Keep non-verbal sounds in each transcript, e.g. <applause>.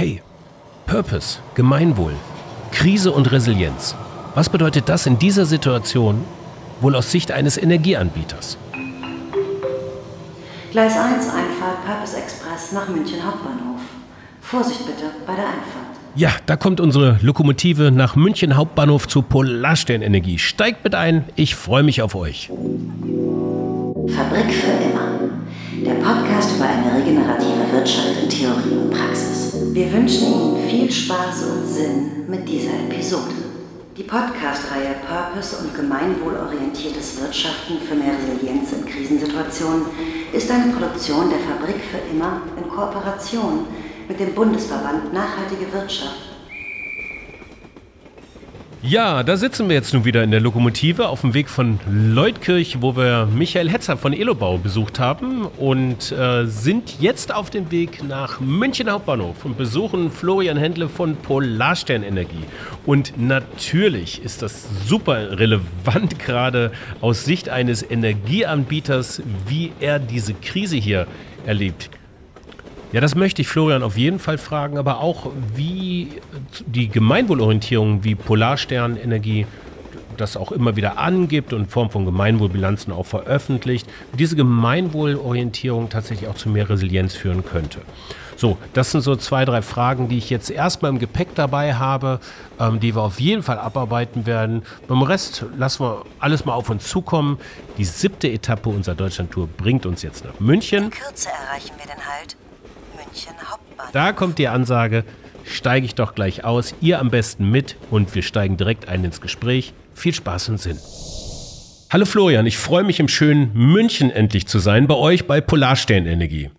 Hey, Purpose, Gemeinwohl, Krise und Resilienz. Was bedeutet das in dieser Situation wohl aus Sicht eines Energieanbieters? Gleis 1 Einfahrt Purpose Express nach München Hauptbahnhof. Vorsicht bitte bei der Einfahrt. Ja, da kommt unsere Lokomotive nach München Hauptbahnhof zu Polarsternenergie. Steigt mit ein, ich freue mich auf euch. Fabrik für immer. Der Podcast über eine regenerative Wirtschaft in Theorie und Praxis. Wir wünschen Ihnen viel Spaß und Sinn mit dieser Episode. Die Podcast-Reihe Purpose und gemeinwohlorientiertes Wirtschaften für mehr Resilienz in Krisensituationen ist eine Produktion der Fabrik für immer in Kooperation mit dem Bundesverband Nachhaltige Wirtschaft ja, da sitzen wir jetzt nun wieder in der Lokomotive auf dem Weg von Leutkirch, wo wir Michael Hetzer von Elobau besucht haben und äh, sind jetzt auf dem Weg nach München Hauptbahnhof und besuchen Florian Händle von Polarsternenergie. Und natürlich ist das super relevant <laughs> gerade aus Sicht eines Energieanbieters, wie er diese Krise hier erlebt. Ja, das möchte ich Florian auf jeden Fall fragen, aber auch wie die Gemeinwohlorientierung wie Polarsternenergie das auch immer wieder angibt und in Form von Gemeinwohlbilanzen auch veröffentlicht, diese Gemeinwohlorientierung tatsächlich auch zu mehr Resilienz führen könnte. So, das sind so zwei, drei Fragen, die ich jetzt erstmal im Gepäck dabei habe, ähm, die wir auf jeden Fall abarbeiten werden. Beim Rest lassen wir alles mal auf uns zukommen. Die siebte Etappe unserer Deutschlandtour bringt uns jetzt nach München. In Kürze erreichen wir den Halt. München Hauptbahnhof. Da kommt die Ansage, steige ich doch gleich aus, ihr am besten mit und wir steigen direkt ein ins Gespräch. Viel Spaß und Sinn. Hallo Florian, ich freue mich im schönen München endlich zu sein, bei euch bei Polarsternenergie.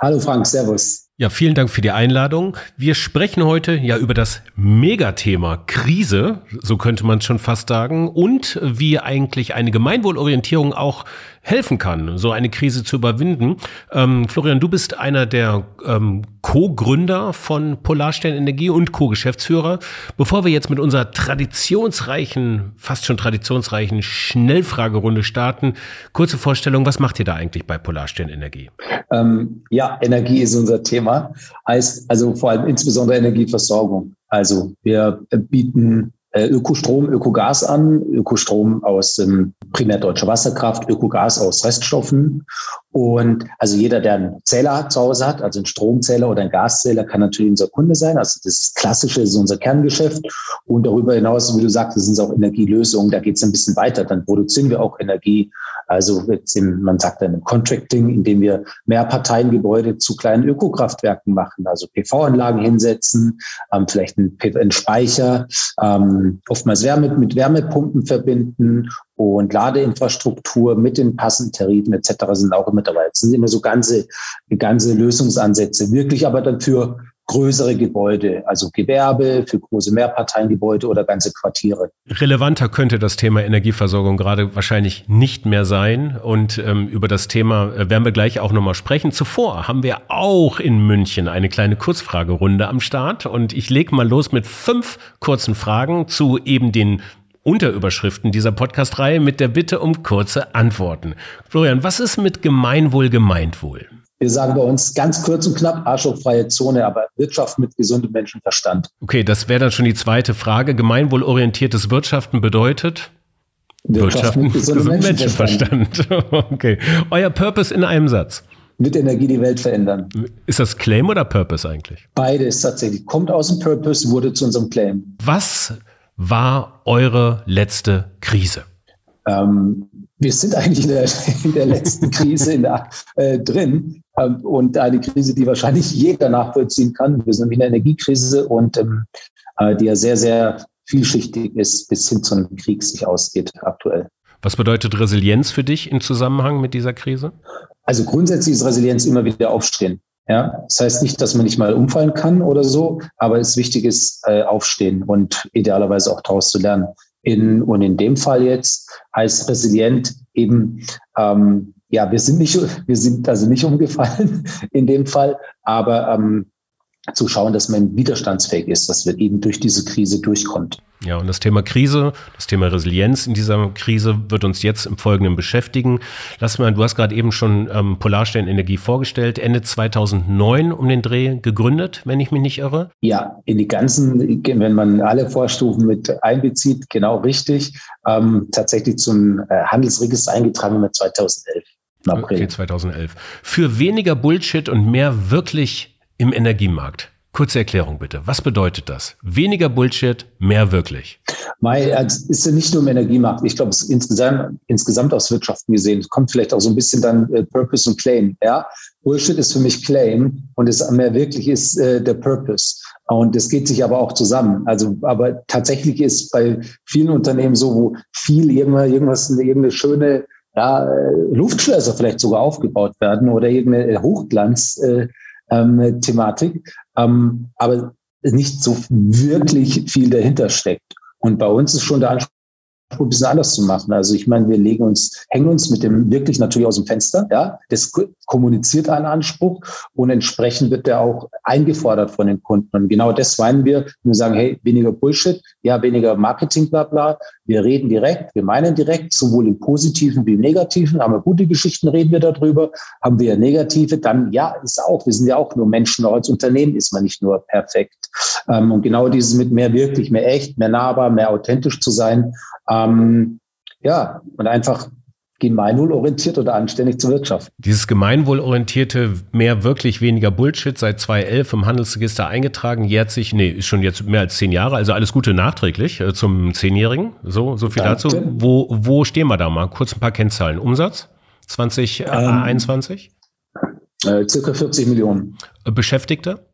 Hallo Frank, Servus. Ja, vielen Dank für die Einladung. Wir sprechen heute ja über das Megathema Krise, so könnte man schon fast sagen, und wie eigentlich eine Gemeinwohlorientierung auch helfen kann, so eine Krise zu überwinden. Ähm, Florian, du bist einer der ähm, Co-Gründer von Polarstern Energie und Co-Geschäftsführer. Bevor wir jetzt mit unserer traditionsreichen, fast schon traditionsreichen Schnellfragerunde starten, kurze Vorstellung, was macht ihr da eigentlich bei Polarstern Energie? Ähm, ja, Energie ist unser Thema. Heißt also vor allem insbesondere Energieversorgung. Also wir bieten Ökostrom, Ökogas an, Ökostrom aus ähm, primär deutscher Wasserkraft, Ökogas aus Reststoffen. Und also jeder, der einen Zähler zu Hause hat, also einen Stromzähler oder einen Gaszähler, kann natürlich unser Kunde sein. Also das Klassische ist unser Kerngeschäft. Und darüber hinaus, wie du sagst, sind es auch Energielösungen. Da geht es ein bisschen weiter. Dann produzieren wir auch Energie also im, man sagt dann im Contracting, indem wir Mehrparteiengebäude zu kleinen Ökokraftwerken machen, also PV-Anlagen hinsetzen, ähm, vielleicht einen, einen Speicher, ähm, oftmals Wärme mit Wärmepumpen verbinden und Ladeinfrastruktur mit den passenden Tarifen etc. sind auch immer dabei. Das sind immer so ganze, ganze Lösungsansätze, wirklich aber dann für größere Gebäude, also Gewerbe, für große Mehrparteiengebäude oder ganze Quartiere. Relevanter könnte das Thema Energieversorgung gerade wahrscheinlich nicht mehr sein. Und ähm, über das Thema äh, werden wir gleich auch nochmal sprechen. Zuvor haben wir auch in München eine kleine Kurzfragerunde am Start. Und ich lege mal los mit fünf kurzen Fragen zu eben den Unterüberschriften dieser Podcast-Reihe mit der Bitte um kurze Antworten. Florian, was ist mit Gemeinwohl gemeint wohl? Wir sagen bei uns ganz kurz und knapp, arschlochfreie Zone, aber Wirtschaft mit gesundem Menschenverstand. Okay, das wäre dann schon die zweite Frage. Gemeinwohlorientiertes Wirtschaften bedeutet? Wirtschaft, Wirtschaft mit gesundem Menschenverstand. Menschenverstand. <laughs> okay. Euer Purpose in einem Satz. Mit Energie die Welt verändern. Ist das Claim oder Purpose eigentlich? Beides tatsächlich. Kommt aus dem Purpose, wurde zu unserem Claim. Was war eure letzte Krise? Ähm, wir sind eigentlich in der, <laughs> in der letzten Krise in der, äh, drin ähm, und eine Krise, die wahrscheinlich jeder nachvollziehen kann. Wir sind nämlich in der Energiekrise und ähm, äh, die ja sehr, sehr vielschichtig ist, bis hin zu einem Krieg sich ausgeht aktuell. Was bedeutet Resilienz für dich im Zusammenhang mit dieser Krise? Also grundsätzlich ist Resilienz immer wieder aufstehen. Ja, das heißt nicht, dass man nicht mal umfallen kann oder so, aber es wichtig ist, äh, aufstehen und idealerweise auch daraus zu lernen. In, und in dem Fall jetzt heißt resilient eben, ähm, ja, wir sind nicht, wir sind also nicht umgefallen <laughs> in dem Fall, aber ähm, zu schauen, dass man widerstandsfähig ist, dass wir eben durch diese Krise durchkommt. Ja, und das Thema Krise, das Thema Resilienz in dieser Krise wird uns jetzt im Folgenden beschäftigen. Lass mal, du hast gerade eben schon ähm, Polarsternenergie vorgestellt, Ende 2009 um den Dreh gegründet, wenn ich mich nicht irre. Ja, in die ganzen, wenn man alle Vorstufen mit einbezieht, genau richtig, ähm, tatsächlich zum äh, Handelsregister eingetragen mit 2011. Im April. Okay, 2011. Für weniger Bullshit und mehr wirklich im Energiemarkt. Kurze Erklärung bitte. Was bedeutet das? Weniger Bullshit, mehr wirklich. Mai, es ist ja nicht nur im Energiemarkt. Ich glaube, es ist insgesamt, insgesamt aus Wirtschaften gesehen. Es kommt vielleicht auch so ein bisschen dann äh, Purpose und Claim. Ja, Bullshit ist für mich Claim und es mehr wirklich ist äh, der Purpose. Und das geht sich aber auch zusammen. Also, aber tatsächlich ist bei vielen Unternehmen so, wo viel irgendwas, irgendwas irgendeine schöne ja, äh, Luftschlösser vielleicht sogar aufgebaut werden oder irgendeine Hochglanz. Äh, ähm, Thematik, ähm, aber nicht so wirklich viel dahinter steckt. Und bei uns ist schon der Anspruch, ein bisschen anders zu machen. Also ich meine, wir legen uns, hängen uns mit dem wirklich natürlich aus dem Fenster. Ja, das kommuniziert einen Anspruch und entsprechend wird der auch eingefordert von den Kunden. Und genau das meinen wir, wenn wir sagen, hey, weniger Bullshit, ja, weniger Marketing, bla bla. Wir reden direkt, wir meinen direkt, sowohl im Positiven wie im Negativen. Haben wir gute Geschichten, reden wir darüber. Haben wir negative, dann ja, ist auch, wir sind ja auch nur Menschen, auch als Unternehmen ist man nicht nur perfekt. Ähm, und genau dieses mit mehr wirklich, mehr echt, mehr nahbar, mehr authentisch zu sein, ähm, ja, und einfach gemeinwohlorientiert oder anständig zu wirtschaften. Dieses gemeinwohlorientierte, mehr wirklich weniger Bullshit, seit 2011 im Handelsregister eingetragen, jährt sich, nee, ist schon jetzt mehr als zehn Jahre, also alles Gute nachträglich äh, zum Zehnjährigen. So, so viel Danke. dazu. Wo, wo stehen wir da mal? Kurz ein paar Kennzahlen. Umsatz 2021? Ähm, äh, circa 40 Millionen. Beschäftigte?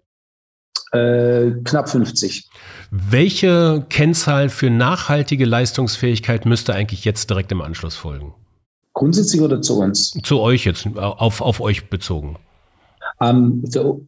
Äh, knapp 50. Welche Kennzahl für nachhaltige Leistungsfähigkeit müsste eigentlich jetzt direkt im Anschluss folgen? Grundsätzlich oder zu uns? Zu euch jetzt, auf, auf euch bezogen. Ähm,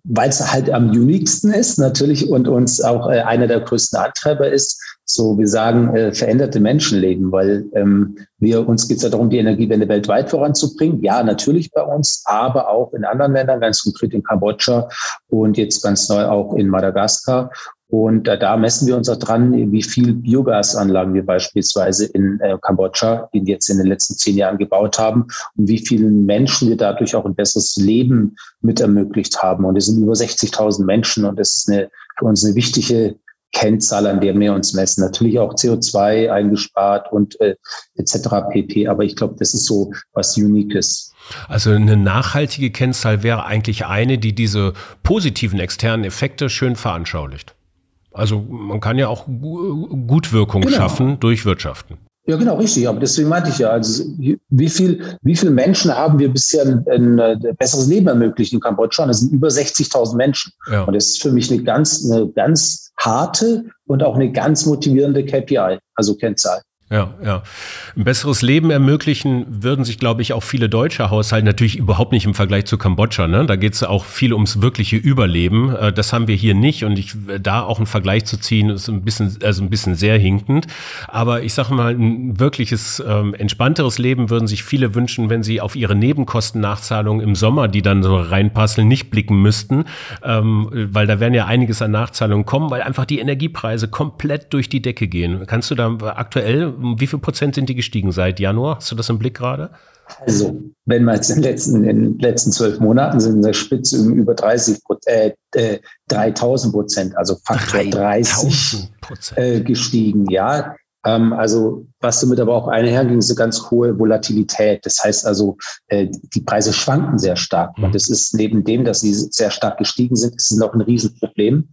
Weil es halt am uniquesten ist natürlich und uns auch äh, einer der größten Antreiber ist, so wir sagen, äh, veränderte Menschenleben, weil ähm, wir uns geht es ja darum, die Energiewende weltweit voranzubringen. Ja, natürlich bei uns, aber auch in anderen Ländern, ganz konkret in Kambodscha und jetzt ganz neu auch in Madagaskar. Und äh, da messen wir uns auch dran, wie viel Biogasanlagen wir beispielsweise in äh, Kambodscha in jetzt in den letzten zehn Jahren gebaut haben und wie vielen Menschen wir dadurch auch ein besseres Leben mit ermöglicht haben. Und es sind über 60.000 Menschen und das ist eine, für uns eine wichtige Kennzahl, an der wir uns messen. Natürlich auch CO2 eingespart und äh, etc. pp. Aber ich glaube, das ist so was Uniques. Also eine nachhaltige Kennzahl wäre eigentlich eine, die diese positiven externen Effekte schön veranschaulicht. Also man kann ja auch Gutwirkung genau. schaffen durch Wirtschaften. Ja, genau, richtig. Aber deswegen meinte ich ja, also wie viel, wie viele Menschen haben wir bisher ein, ein, ein besseres Leben ermöglicht in Kambodscha? Das sind über 60.000 Menschen. Ja. Und das ist für mich eine ganz, eine ganz harte und auch eine ganz motivierende KPI, also Kennzahl. Ja, ja. Ein besseres Leben ermöglichen würden sich, glaube ich, auch viele deutsche Haushalte natürlich überhaupt nicht im Vergleich zu Kambodscha. Ne? Da geht es auch viel ums wirkliche Überleben. Äh, das haben wir hier nicht und ich da auch einen Vergleich zu ziehen, ist ein bisschen, also ein bisschen sehr hinkend. Aber ich sage mal, ein wirkliches ähm, entspannteres Leben würden sich viele wünschen, wenn sie auf ihre Nebenkostennachzahlungen im Sommer, die dann so reinpasseln, nicht blicken müssten, ähm, weil da werden ja einiges an Nachzahlungen kommen, weil einfach die Energiepreise komplett durch die Decke gehen. Kannst du da aktuell wie viel Prozent sind die gestiegen seit Januar? Hast du das im Blick gerade? Also, wenn man jetzt in den letzten, in den letzten zwölf Monaten sind in der Spitze um über 30 äh, äh, 3000 Prozent, also Faktor 30 äh, gestiegen. Ja, ähm, also was damit aber auch einherging, ist eine ganz hohe Volatilität. Das heißt also, äh, die Preise schwanken sehr stark. Und mhm. das ist neben dem, dass sie sehr stark gestiegen sind, ist es noch ein Riesenproblem,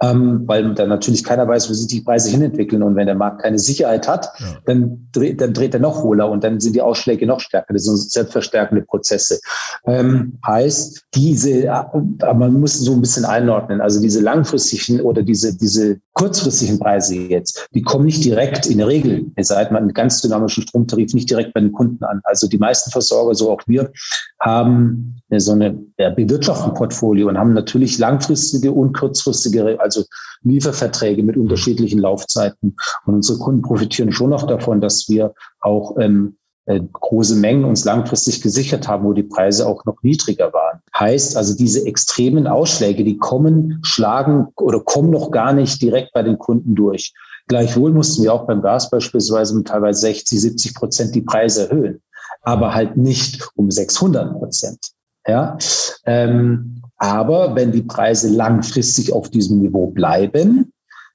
ähm, weil dann natürlich keiner weiß, wo sich die Preise hinentwickeln. Und wenn der Markt keine Sicherheit hat, ja. dann, dreht, dann dreht er noch hohler und dann sind die Ausschläge noch stärker. Das sind selbstverstärkende Prozesse. Ähm, heißt, diese, aber man muss so ein bisschen einordnen. Also diese langfristigen oder diese, diese kurzfristigen Preise jetzt, die kommen nicht direkt in der Regel, seit man einen ganz dynamischen Stromtarif nicht direkt bei den Kunden an. Also die meisten Versorger, so auch wir, haben so eine ja, Bewirtschaftung-Portfolio und haben natürlich langfristige und kurzfristige, also Lieferverträge mit unterschiedlichen Laufzeiten. Und unsere Kunden profitieren schon noch davon, dass wir auch ähm, äh, große Mengen uns langfristig gesichert haben, wo die Preise auch noch niedriger waren. Heißt also, diese extremen Ausschläge, die kommen, schlagen oder kommen noch gar nicht direkt bei den Kunden durch. Gleichwohl mussten wir auch beim Gas beispielsweise um teilweise 60, 70 Prozent die Preise erhöhen, aber halt nicht um 600 Prozent. Ja, ähm, aber wenn die Preise langfristig auf diesem Niveau bleiben,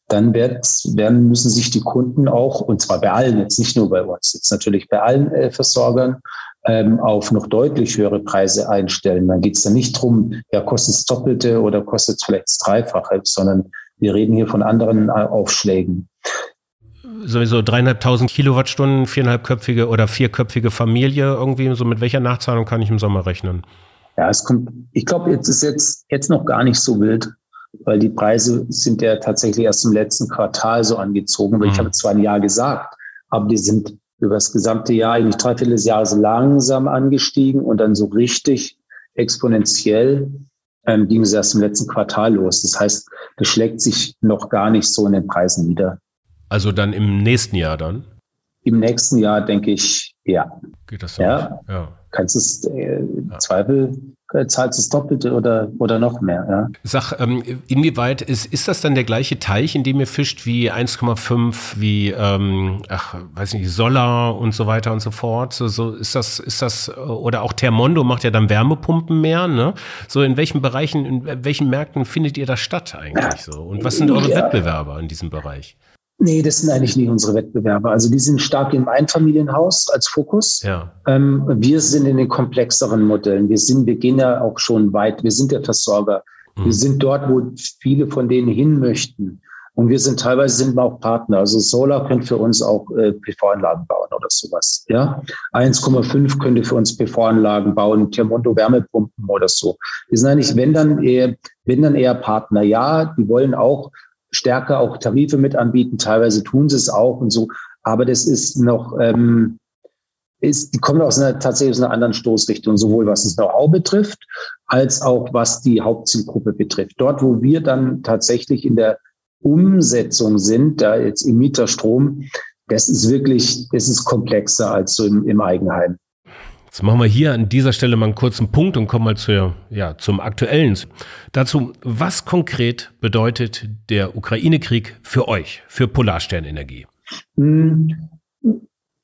dann werden, müssen sich die Kunden auch, und zwar bei allen, jetzt nicht nur bei uns, jetzt natürlich bei allen äh, Versorgern, ähm, auf noch deutlich höhere Preise einstellen. Dann geht es dann nicht drum, ja, kostet es Doppelte oder kostet es vielleicht das Dreifache, sondern wir reden hier von anderen äh, Aufschlägen. Sowieso dreieinhalbtausend Kilowattstunden, viereinhalbköpfige oder vierköpfige Familie irgendwie, so mit welcher Nachzahlung kann ich im Sommer rechnen? Ja, es kommt, ich glaube, jetzt ist jetzt, jetzt noch gar nicht so wild weil die Preise sind ja tatsächlich erst im letzten Quartal so angezogen. Weil mhm. ich habe zwar ein Jahr gesagt, aber die sind über das gesamte Jahr, eigentlich dreiviertel des Jahres langsam angestiegen und dann so richtig exponentiell ähm, ging es erst im letzten Quartal los. Das heißt, das schlägt sich noch gar nicht so in den Preisen nieder. Also dann im nächsten Jahr dann? Im nächsten Jahr denke ich, ja. Geht das so? Ja. ja. Kannst es äh, ja. Zweifel zahlt es Doppelte oder, oder noch mehr. Ja. Sag, ähm, inwieweit ist, ist das dann der gleiche Teich, in dem ihr fischt wie 1,5, wie, ähm, ach, weiß nicht, Solar und so weiter und so fort? So, so ist das, ist das, oder auch Thermondo macht ja dann Wärmepumpen mehr, ne? So in welchen Bereichen, in welchen Märkten findet ihr das statt eigentlich so? Und was sind eure ja. Wettbewerber in diesem Bereich? Nee, das sind eigentlich nicht unsere Wettbewerber. Also die sind stark im Einfamilienhaus als Fokus. Ja. Ähm, wir sind in den komplexeren Modellen. Wir sind, wir gehen ja auch schon weit. Wir sind der Versorger. Mhm. Wir sind dort, wo viele von denen hin möchten. Und wir sind teilweise sind wir auch Partner. Also Solar könnte für uns auch äh, PV-Anlagen bauen oder sowas. Ja, 1,5 könnte für uns PV-Anlagen bauen, Thermondo Wärmepumpen oder so. Wir sind eigentlich, wenn dann eher, wenn dann eher Partner. Ja, die wollen auch stärker auch Tarife mit anbieten. Teilweise tun sie es auch und so. Aber das ist noch, ähm, ist, die kommen aus einer, tatsächlich aus einer anderen Stoßrichtung, sowohl was das Know-how betrifft, als auch was die Hauptzielgruppe betrifft. Dort, wo wir dann tatsächlich in der Umsetzung sind, da jetzt im Mieterstrom, das ist wirklich, das ist komplexer als so im, im Eigenheim. Jetzt machen wir hier an dieser Stelle mal einen kurzen Punkt und kommen mal zu, ja, zum Aktuellen. Dazu, was konkret bedeutet der Ukraine-Krieg für euch, für Polarsternenergie? Hm,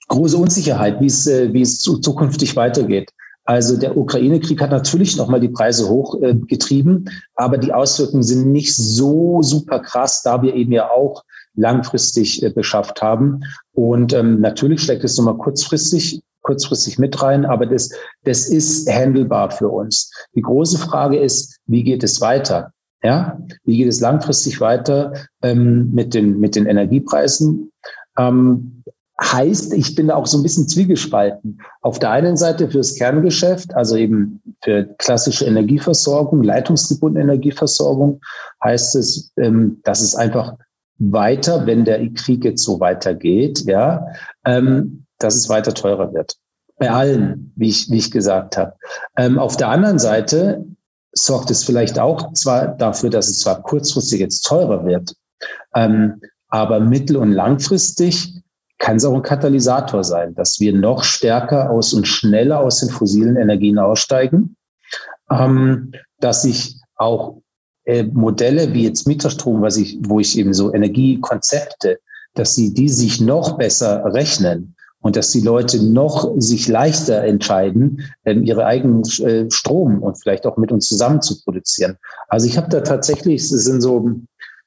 große Unsicherheit, wie es, äh, wie es zukünftig weitergeht. Also der Ukraine-Krieg hat natürlich nochmal die Preise hochgetrieben, äh, aber die Auswirkungen sind nicht so super krass, da wir eben ja auch langfristig äh, beschafft haben. Und ähm, natürlich schlägt es nochmal kurzfristig kurzfristig mit rein, aber das, das ist handelbar für uns. Die große Frage ist, wie geht es weiter? Ja, wie geht es langfristig weiter ähm, mit den mit den Energiepreisen? Ähm, heißt, ich bin da auch so ein bisschen zwiegespalten. Auf der einen Seite fürs Kerngeschäft, also eben für klassische Energieversorgung, leitungsgebundene Energieversorgung, heißt es, ähm, dass es einfach weiter, wenn der Krieg jetzt so weitergeht, ja, ähm, dass es weiter teurer wird. Bei allen, wie ich, wie ich gesagt habe. Ähm, auf der anderen Seite sorgt es vielleicht auch zwar dafür, dass es zwar kurzfristig jetzt teurer wird, ähm, aber mittel- und langfristig kann es auch ein Katalysator sein, dass wir noch stärker aus und schneller aus den fossilen Energien aussteigen, ähm, dass sich auch äh, Modelle wie jetzt Mieterstrom, was ich, wo ich eben so Energiekonzepte, dass sie die sich noch besser rechnen und dass die Leute noch sich leichter entscheiden, ähm, ihre eigenen äh, Strom und vielleicht auch mit uns zusammen zu produzieren. Also ich habe da tatsächlich, es sind so,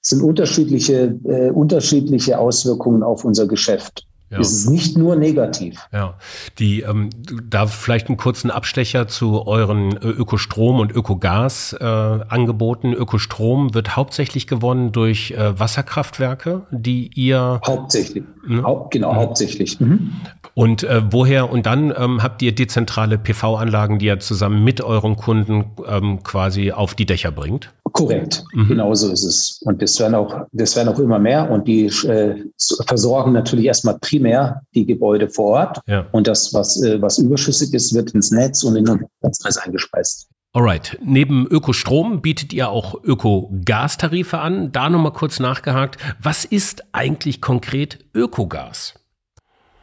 es sind unterschiedliche, äh, unterschiedliche Auswirkungen auf unser Geschäft. Ja. Es ist nicht nur negativ. Ja, die ähm, da vielleicht einen kurzen Abstecher zu euren äh, Ökostrom und Ökogas äh, Angeboten. Ökostrom wird hauptsächlich gewonnen durch äh, Wasserkraftwerke, die ihr hauptsächlich, hm? Haupt, genau, mhm. hauptsächlich. Mhm. Und äh, woher? Und dann ähm, habt ihr dezentrale PV-Anlagen, die ihr zusammen mit euren Kunden ähm, quasi auf die Dächer bringt? Korrekt, mhm. genau so ist es. Und das werden auch, das werden auch immer mehr. Und die äh, versorgen natürlich erstmal primär die Gebäude vor Ort. Ja. Und das, was, äh, was überschüssig ist, wird ins Netz und in den Netzpreis eingespeist. Alright. Neben Ökostrom bietet ihr auch Ökogas-Tarife an. Da nochmal kurz nachgehakt. Was ist eigentlich konkret Ökogas?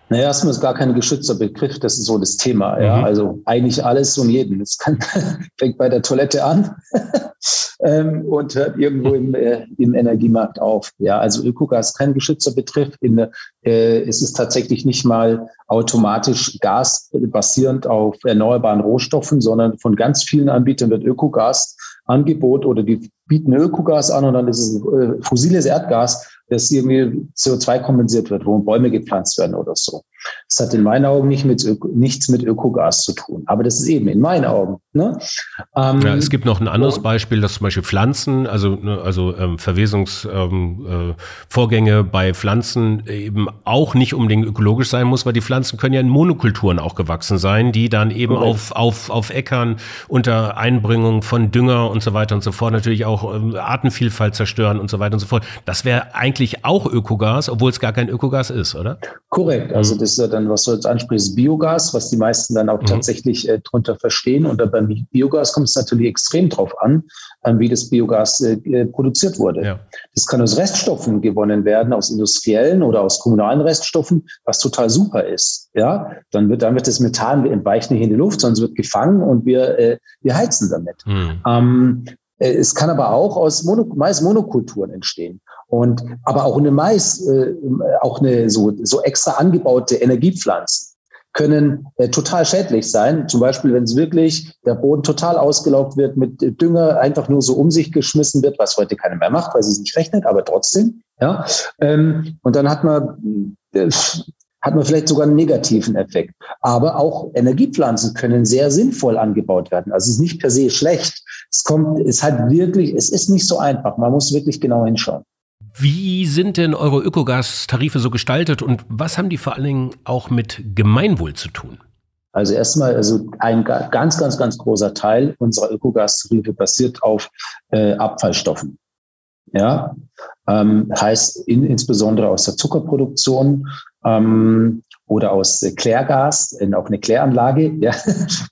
Naja, erstmal ist gar kein geschützter Begriff, das ist so das Thema. Ja? Mhm. Also eigentlich alles und jeden. Es <laughs> fängt bei der Toilette an <laughs> ähm, und hört irgendwo im, äh, im Energiemarkt auf. Ja, also Ökogas kein geschützter Begriff. In, äh, es ist tatsächlich nicht mal automatisch Gas basierend auf erneuerbaren Rohstoffen, sondern von ganz vielen Anbietern wird Ökogas Angebot oder die bieten Ökogas an und dann ist es äh, fossiles Erdgas, das irgendwie CO2 kompensiert wird, wo Bäume gepflanzt werden oder so. Das hat in meinen Augen nicht mit Öko, nichts mit Ökogas zu tun. Aber das ist eben in meinen Augen. Ne? Ähm, ja, es gibt noch ein anderes Beispiel, dass zum Beispiel Pflanzen, also, ne, also ähm, Verwesungsvorgänge ähm, äh, bei Pflanzen eben auch nicht unbedingt ökologisch sein muss, weil die Pflanzen können ja in Monokulturen auch gewachsen sein, die dann eben auf, auf, auf Äckern unter Einbringung von Dünger und so weiter und so fort natürlich auch ähm, Artenvielfalt zerstören und so weiter und so fort. Das wäre eigentlich auch Ökogas, obwohl es gar kein Ökogas ist, oder? Korrekt. Also das ist ja dann, was du jetzt ansprichst, Biogas, was die meisten dann auch mhm. tatsächlich äh, drunter verstehen. Und beim Biogas kommt es natürlich extrem drauf an, ähm, wie das Biogas äh, äh, produziert wurde. Ja. Das kann aus Reststoffen gewonnen werden, aus industriellen oder aus kommunalen Reststoffen, was total super ist. Ja, dann wird, dann wird das Methan entweicht nicht in die Luft, sondern es wird gefangen und wir, äh, wir heizen damit. Mhm. Ähm, äh, es kann aber auch aus Mono, Mais-Monokulturen entstehen. Und aber auch eine Mais, äh, auch eine so, so extra angebaute Energiepflanzen können äh, total schädlich sein. Zum Beispiel, wenn es wirklich der Boden total ausgelaugt wird, mit Dünger einfach nur so um sich geschmissen wird, was heute keiner mehr macht, weil sie es nicht rechnet, aber trotzdem. Ja, ähm, und dann hat man äh, hat man vielleicht sogar einen negativen Effekt. Aber auch Energiepflanzen können sehr sinnvoll angebaut werden. Also es ist nicht per se schlecht. Es kommt, es hat wirklich, es ist nicht so einfach. Man muss wirklich genau hinschauen. Wie sind denn eure Ökogas-Tarife so gestaltet und was haben die vor allen Dingen auch mit Gemeinwohl zu tun? Also erstmal, also ein ganz, ganz, ganz großer Teil unserer Ökogas-Tarife basiert auf äh, Abfallstoffen. Ja, ähm, heißt in, insbesondere aus der Zuckerproduktion ähm, oder aus äh, Klärgas, in, auch eine Kläranlage <laughs> ja,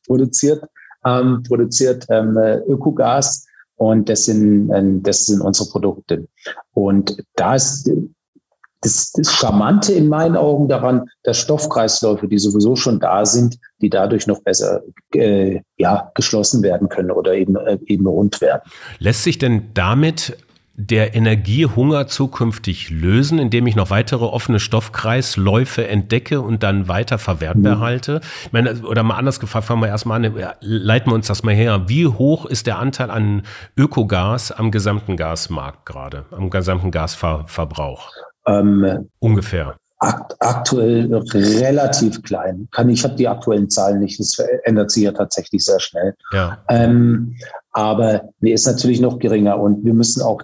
produziert, ähm, produziert ähm, Ökogas und das sind, ähm, das sind unsere Produkte. Und da ist das, das Charmante in meinen Augen daran, dass Stoffkreisläufe, die sowieso schon da sind, die dadurch noch besser äh, ja, geschlossen werden können oder eben, äh, eben rund werden. Lässt sich denn damit der Energiehunger zukünftig lösen, indem ich noch weitere offene Stoffkreisläufe entdecke und dann weiter verwertbar mhm. halte? Ich meine, oder mal anders gefragt, fangen wir erstmal an, leiten wir uns das mal her. Wie hoch ist der Anteil an Ökogas am gesamten Gasmarkt gerade, am gesamten Gasverbrauch? Ähm, Ungefähr. Akt, aktuell relativ klein. Kann, ich habe die aktuellen Zahlen nicht, das ändert sich ja tatsächlich sehr schnell. Ja. Ähm, aber mir ist natürlich noch geringer und wir müssen auch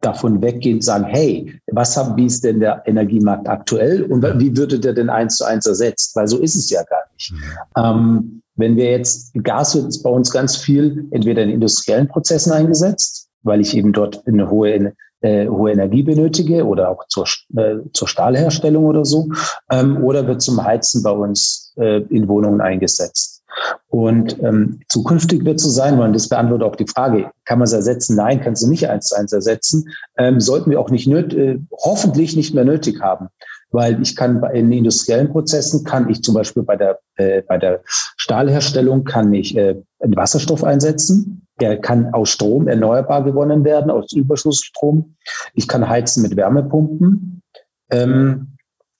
davon weggehen, sagen, hey, was haben, wie ist denn der Energiemarkt aktuell und wie würde der denn eins zu eins ersetzt? Weil so ist es ja gar nicht. Mhm. Ähm, wenn wir jetzt, Gas wird bei uns ganz viel entweder in industriellen Prozessen eingesetzt, weil ich eben dort eine hohe, äh, hohe Energie benötige oder auch zur, äh, zur Stahlherstellung oder so, ähm, oder wird zum Heizen bei uns äh, in Wohnungen eingesetzt. Und ähm, zukünftig wird es so sein, weil das beantwortet auch die Frage, kann man es ersetzen? Nein, kannst du nicht eins zu eins ersetzen. Ähm, sollten wir auch nicht äh, hoffentlich nicht mehr nötig haben. Weil ich kann bei in industriellen Prozessen kann ich zum Beispiel bei der, äh, bei der Stahlherstellung kann ich äh, Wasserstoff einsetzen. Der kann aus Strom erneuerbar gewonnen werden, aus Überschussstrom. Ich kann heizen mit Wärmepumpen. Ähm,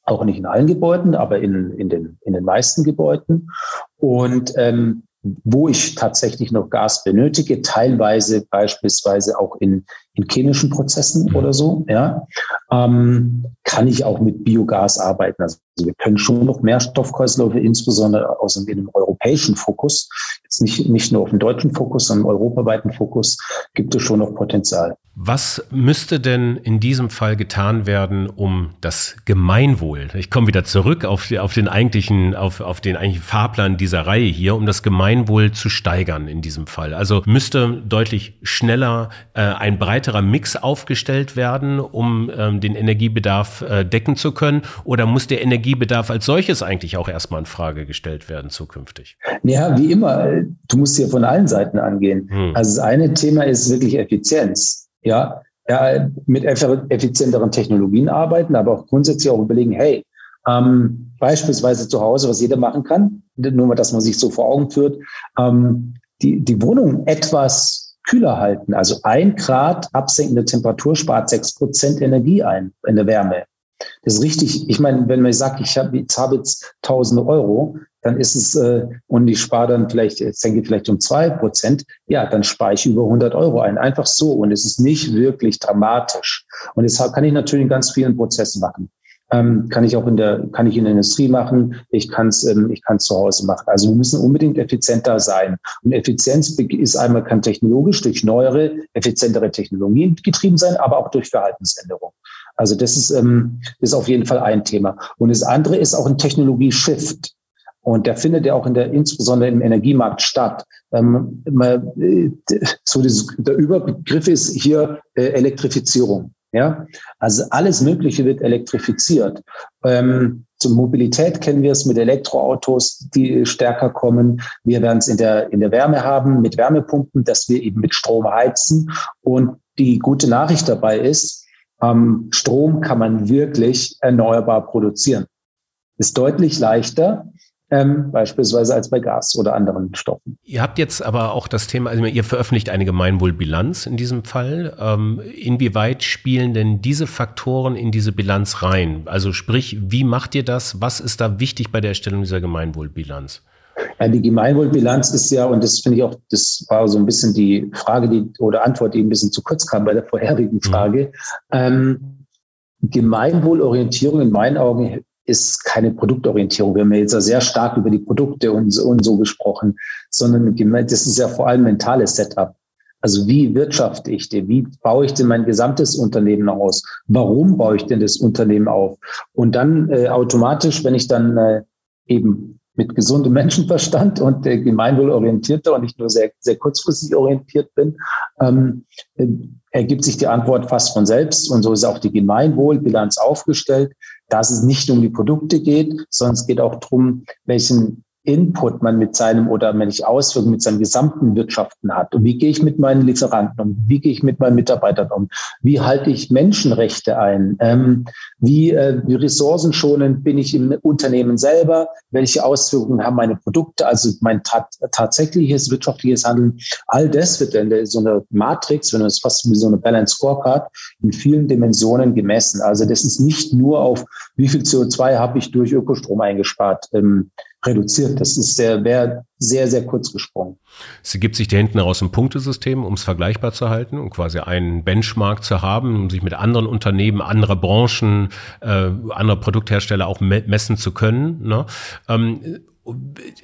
auch nicht in allen Gebäuden, aber in, in, den, in den meisten Gebäuden. Und ähm, wo ich tatsächlich noch Gas benötige, teilweise beispielsweise auch in, in chemischen Prozessen mhm. oder so, ja, ähm, kann ich auch mit Biogas arbeiten. Also wir können schon noch mehr Stoffkreisläufe, insbesondere aus dem europäischen Fokus, jetzt nicht, nicht nur auf dem deutschen Fokus, sondern im europaweiten Fokus, gibt es schon noch Potenzial. Was müsste denn in diesem Fall getan werden, um das Gemeinwohl, ich komme wieder zurück auf, auf den eigentlichen, auf, auf den eigentlichen Fahrplan dieser Reihe hier, um das Gemeinwohl zu steigern in diesem Fall? Also müsste deutlich schneller äh, ein breiterer Mix aufgestellt werden, um ähm, den Energiebedarf äh, decken zu können? Oder muss der Energiebedarf als solches eigentlich auch erstmal in Frage gestellt werden zukünftig? Ja, wie immer, du musst hier von allen Seiten angehen. Hm. Also das eine Thema ist wirklich Effizienz ja, ja, mit effizienteren Technologien arbeiten, aber auch grundsätzlich auch überlegen, hey, Ähm, beispielsweise zu Hause, was jeder machen kann, nur mal, dass man sich so vor Augen führt, ähm, die, die Wohnung etwas kühler halten. Also ein Grad absenkende Temperatur spart sechs Prozent Energie ein in der Wärme. Das ist richtig. Ich meine, wenn man sagt, ich habe jetzt, hab jetzt tausende Euro, dann ist es, äh, und ich spare dann vielleicht, jetzt denke ich vielleicht um zwei Prozent, ja, dann spare ich über 100 Euro ein. Einfach so. Und es ist nicht wirklich dramatisch. Und deshalb kann ich natürlich in ganz vielen Prozessen machen. Ähm, kann ich auch in der, kann ich in der Industrie machen. Ich kann es, ähm, ich kann zu Hause machen. Also wir müssen unbedingt effizienter sein. Und Effizienz ist einmal kann technologisch durch neuere, effizientere Technologien getrieben sein, aber auch durch Verhaltensänderung. Also das ist, ähm, ist auf jeden Fall ein Thema. Und das andere ist auch ein Technologie-Shift. Und der findet ja auch in der, insbesondere im Energiemarkt statt. Ähm, äh, so dieses, der Überbegriff ist hier äh, Elektrifizierung. Ja, also alles Mögliche wird elektrifiziert. Ähm, zur Mobilität kennen wir es mit Elektroautos, die stärker kommen. Wir werden es in der, in der Wärme haben mit Wärmepumpen, dass wir eben mit Strom heizen. Und die gute Nachricht dabei ist, ähm, Strom kann man wirklich erneuerbar produzieren. Ist deutlich leichter, ähm, beispielsweise als bei Gas oder anderen Stoffen. Ihr habt jetzt aber auch das Thema, also ihr veröffentlicht eine Gemeinwohlbilanz in diesem Fall. Ähm, inwieweit spielen denn diese Faktoren in diese Bilanz rein? Also sprich, wie macht ihr das? Was ist da wichtig bei der Erstellung dieser Gemeinwohlbilanz? Ja, die Gemeinwohlbilanz ist ja, und das finde ich auch, das war so ein bisschen die Frage, die oder Antwort, die ein bisschen zu kurz kam bei der vorherigen mhm. Frage. Mhm. Ähm, Gemeinwohlorientierung in meinen Augen ist keine Produktorientierung. Wir haben ja jetzt sehr stark über die Produkte und, und so gesprochen, sondern das ist ja vor allem mentales Setup. Also wie wirtschafte ich denn? Wie baue ich denn mein gesamtes Unternehmen aus? Warum baue ich denn das Unternehmen auf? Und dann äh, automatisch, wenn ich dann äh, eben mit gesundem Menschenverstand und äh, gemeinwohlorientierter und nicht nur sehr, sehr kurzfristig orientiert bin, ähm, äh, ergibt sich die Antwort fast von selbst. Und so ist auch die Gemeinwohlbilanz aufgestellt, dass es nicht um die Produkte geht, sondern es geht auch darum, welchen Input man mit seinem oder welche Auswirkungen mit seinem gesamten Wirtschaften hat. Und wie gehe ich mit meinen Lieferanten um? Wie gehe ich mit meinen Mitarbeitern um? Wie halte ich Menschenrechte ein? Ähm, wie, äh, wie ressourcenschonend bin ich im Unternehmen selber? Welche Auswirkungen haben meine Produkte? Also mein ta tatsächliches wirtschaftliches Handeln. All das wird in so einer Matrix, wenn man es fast wie so eine Balance Scorecard, in vielen Dimensionen gemessen. Also das ist nicht nur auf, wie viel CO2 habe ich durch Ökostrom eingespart, ähm, reduziert. Das ist sehr, wäre sehr, sehr kurz gesprungen. Sie gibt sich da hinten heraus ein Punktesystem, um es vergleichbar zu halten und quasi einen Benchmark zu haben, um sich mit anderen Unternehmen, anderer Branchen, äh, anderer Produkthersteller auch me messen zu können. Ne? Ähm,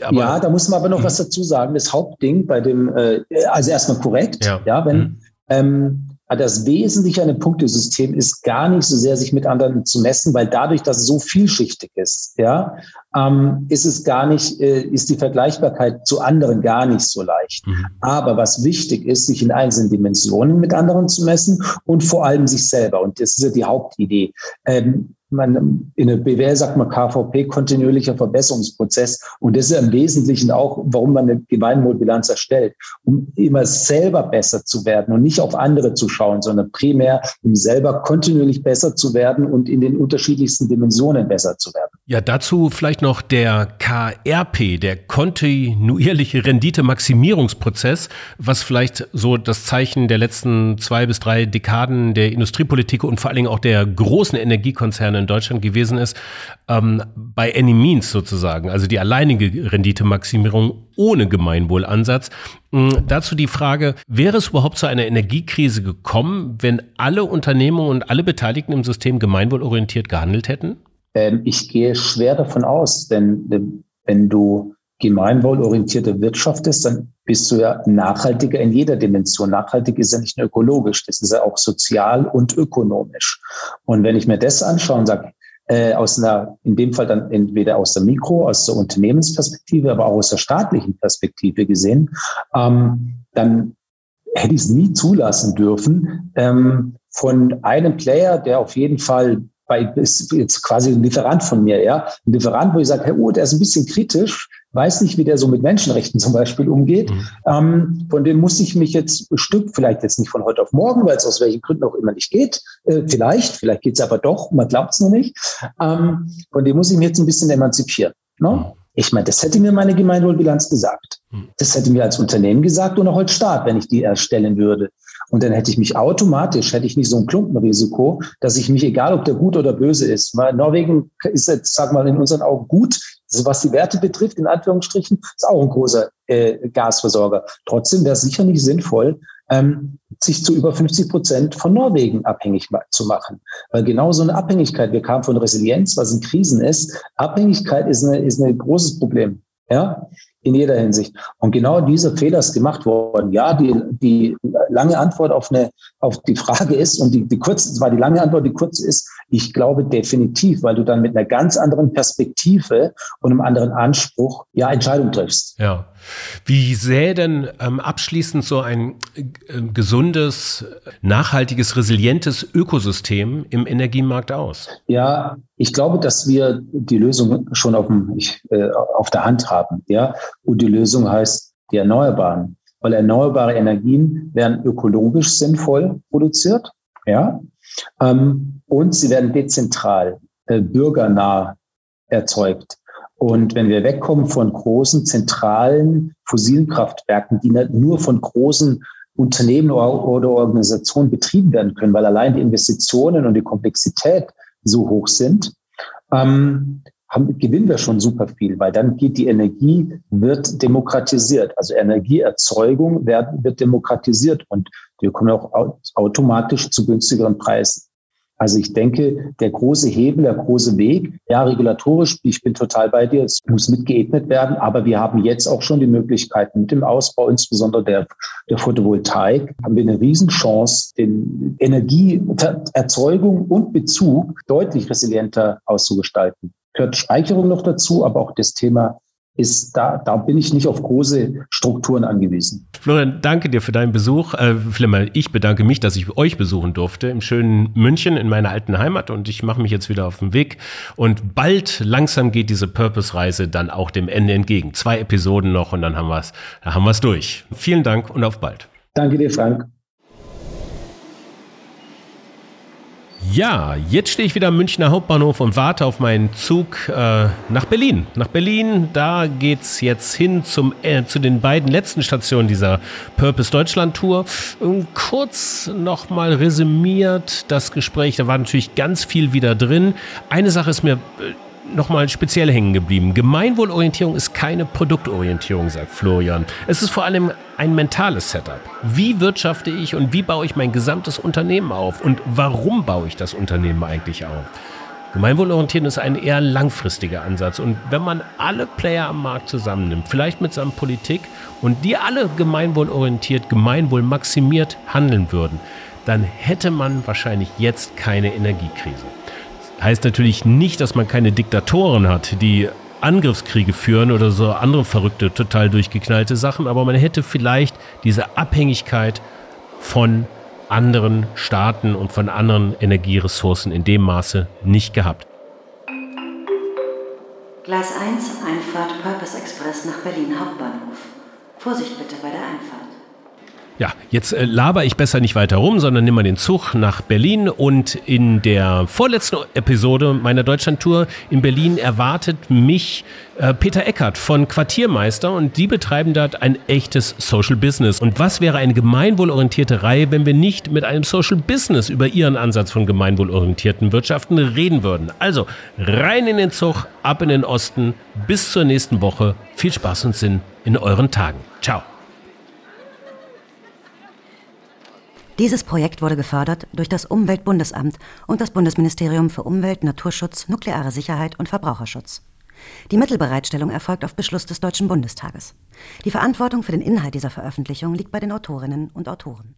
aber, ja, da muss man aber noch was dazu sagen. Das Hauptding bei dem, äh, also erstmal korrekt, ja, ja wenn mhm. ähm, das Wesentliche an dem Punktesystem ist gar nicht so sehr, sich mit anderen zu messen, weil dadurch, dass es so vielschichtig ist, ja, ähm, ist es gar nicht, äh, ist die Vergleichbarkeit zu anderen gar nicht so leicht. Mhm. Aber was wichtig ist, sich in einzelnen Dimensionen mit anderen zu messen und vor allem sich selber. Und das ist ja die Hauptidee. Ähm, man, in der BWL sagt man KVP, kontinuierlicher Verbesserungsprozess. Und das ist im Wesentlichen auch, warum man eine Gemeinwohlbilanz erstellt, um immer selber besser zu werden und nicht auf andere zu schauen, sondern primär, um selber kontinuierlich besser zu werden und in den unterschiedlichsten Dimensionen besser zu werden. Ja, dazu vielleicht noch der KRP, der kontinuierliche Renditemaximierungsprozess, was vielleicht so das Zeichen der letzten zwei bis drei Dekaden der Industriepolitik und vor allen Dingen auch der großen Energiekonzerne in Deutschland gewesen ist, ähm, bei any means sozusagen, also die alleinige Renditemaximierung ohne Gemeinwohlansatz. Ähm, dazu die Frage, wäre es überhaupt zu einer Energiekrise gekommen, wenn alle Unternehmungen und alle Beteiligten im System gemeinwohlorientiert gehandelt hätten? Ähm, ich gehe schwer davon aus, denn wenn du gemeinwohlorientierte wirtschaftest, dann bist du ja nachhaltiger in jeder Dimension. Nachhaltig ist ja nicht nur ökologisch, das ist ja auch sozial und ökonomisch. Und wenn ich mir das anschaue und sage, äh, aus einer, in dem Fall dann entweder aus der Mikro, aus der Unternehmensperspektive, aber auch aus der staatlichen Perspektive gesehen, ähm, dann hätte ich es nie zulassen dürfen, ähm, von einem Player, der auf jeden Fall bei, ist jetzt quasi ein Lieferant von mir, ja. Ein Lieferant, wo ich sage, Herr Uhr, der ist ein bisschen kritisch, weiß nicht, wie der so mit Menschenrechten zum Beispiel umgeht. Mhm. Ähm, von dem muss ich mich jetzt ein Stück, vielleicht jetzt nicht von heute auf morgen, weil es aus welchen Gründen auch immer nicht geht, äh, vielleicht, vielleicht geht es aber doch, man glaubt es noch nicht. Ähm, von dem muss ich mich jetzt ein bisschen emanzipieren. Ne? Mhm. Ich meine, das hätte mir meine Gemeinwohlbilanz gesagt. Mhm. Das hätte mir als Unternehmen gesagt und auch als Staat, wenn ich die erstellen würde. Und dann hätte ich mich automatisch, hätte ich nicht so ein Klumpenrisiko, dass ich mich, egal ob der gut oder böse ist, weil Norwegen ist jetzt, sag mal, in unseren Augen gut, also was die Werte betrifft, in Anführungsstrichen, ist auch ein großer äh, Gasversorger. Trotzdem wäre es sicher nicht sinnvoll, ähm, sich zu über 50 Prozent von Norwegen abhängig zu machen. Weil genau so eine Abhängigkeit, wir kamen von Resilienz, was in Krisen ist, Abhängigkeit ist, eine, ist ein großes Problem. Ja, in jeder Hinsicht. Und genau dieser Fehler ist gemacht worden. Ja, die, die lange Antwort auf eine, auf die Frage ist, und die, die kurze, zwar die lange Antwort, die kurze ist, ich glaube definitiv, weil du dann mit einer ganz anderen Perspektive und einem anderen Anspruch ja Entscheidungen triffst. Ja. Wie sähe denn ähm, abschließend so ein äh, gesundes, nachhaltiges, resilientes Ökosystem im Energiemarkt aus? Ja, ich glaube, dass wir die Lösung schon auf, dem, ich, äh, auf der Hand haben. Ja? Und die Lösung heißt die Erneuerbaren. Weil erneuerbare Energien werden ökologisch sinnvoll produziert. Ja? Ähm, und sie werden dezentral, äh, bürgernah erzeugt. Und wenn wir wegkommen von großen zentralen fossilen Kraftwerken, die nur von großen Unternehmen oder Organisationen betrieben werden können, weil allein die Investitionen und die Komplexität so hoch sind, ähm, haben, gewinnen wir schon super viel, weil dann geht die Energie, wird demokratisiert. Also Energieerzeugung wird, wird demokratisiert und wir kommen auch automatisch zu günstigeren Preisen. Also ich denke, der große Hebel, der große Weg, ja, regulatorisch, ich bin total bei dir, es muss mitgeebnet werden, aber wir haben jetzt auch schon die Möglichkeit mit dem Ausbau, insbesondere der, der Photovoltaik, haben wir eine Riesenchance, den Energieerzeugung und Bezug deutlich resilienter auszugestalten. Gehört Speicherung noch dazu, aber auch das Thema ist da, da bin ich nicht auf große Strukturen angewiesen. Florian, danke dir für deinen Besuch. Äh, Flimmer, ich bedanke mich, dass ich euch besuchen durfte im schönen München in meiner alten Heimat und ich mache mich jetzt wieder auf den Weg und bald langsam geht diese Purpose-Reise dann auch dem Ende entgegen. Zwei Episoden noch und dann haben wir es, haben wir es durch. Vielen Dank und auf bald. Danke dir, Frank. Ja, jetzt stehe ich wieder am Münchner Hauptbahnhof und warte auf meinen Zug äh, nach Berlin. Nach Berlin, da geht's jetzt hin zum, äh, zu den beiden letzten Stationen dieser Purpose Deutschland Tour. Und kurz nochmal resümiert das Gespräch, da war natürlich ganz viel wieder drin. Eine Sache ist mir äh, nochmal speziell hängen geblieben. Gemeinwohlorientierung ist keine Produktorientierung, sagt Florian. Es ist vor allem ein mentales Setup. Wie wirtschafte ich und wie baue ich mein gesamtes Unternehmen auf? Und warum baue ich das Unternehmen eigentlich auf? Gemeinwohlorientieren ist ein eher langfristiger Ansatz. Und wenn man alle Player am Markt zusammennimmt, vielleicht mit seiner Politik, und die alle gemeinwohlorientiert, gemeinwohlmaximiert handeln würden, dann hätte man wahrscheinlich jetzt keine Energiekrise. Heißt natürlich nicht, dass man keine Diktatoren hat, die Angriffskriege führen oder so andere verrückte, total durchgeknallte Sachen, aber man hätte vielleicht diese Abhängigkeit von anderen Staaten und von anderen Energieressourcen in dem Maße nicht gehabt. Gleis 1, Einfahrt Purpose Express nach Berlin Hauptbahnhof. Vorsicht bitte bei der Einfahrt. Ja, jetzt äh, laber ich besser nicht weiter rum, sondern nimm mal den Zug nach Berlin und in der vorletzten Episode meiner Deutschlandtour in Berlin erwartet mich äh, Peter Eckert von Quartiermeister und die betreiben dort ein echtes Social Business. Und was wäre eine gemeinwohlorientierte Reihe, wenn wir nicht mit einem Social Business über ihren Ansatz von gemeinwohlorientierten Wirtschaften reden würden? Also rein in den Zug, ab in den Osten, bis zur nächsten Woche. Viel Spaß und Sinn in euren Tagen. Ciao. Dieses Projekt wurde gefördert durch das Umweltbundesamt und das Bundesministerium für Umwelt, Naturschutz, nukleare Sicherheit und Verbraucherschutz. Die Mittelbereitstellung erfolgt auf Beschluss des Deutschen Bundestages. Die Verantwortung für den Inhalt dieser Veröffentlichung liegt bei den Autorinnen und Autoren.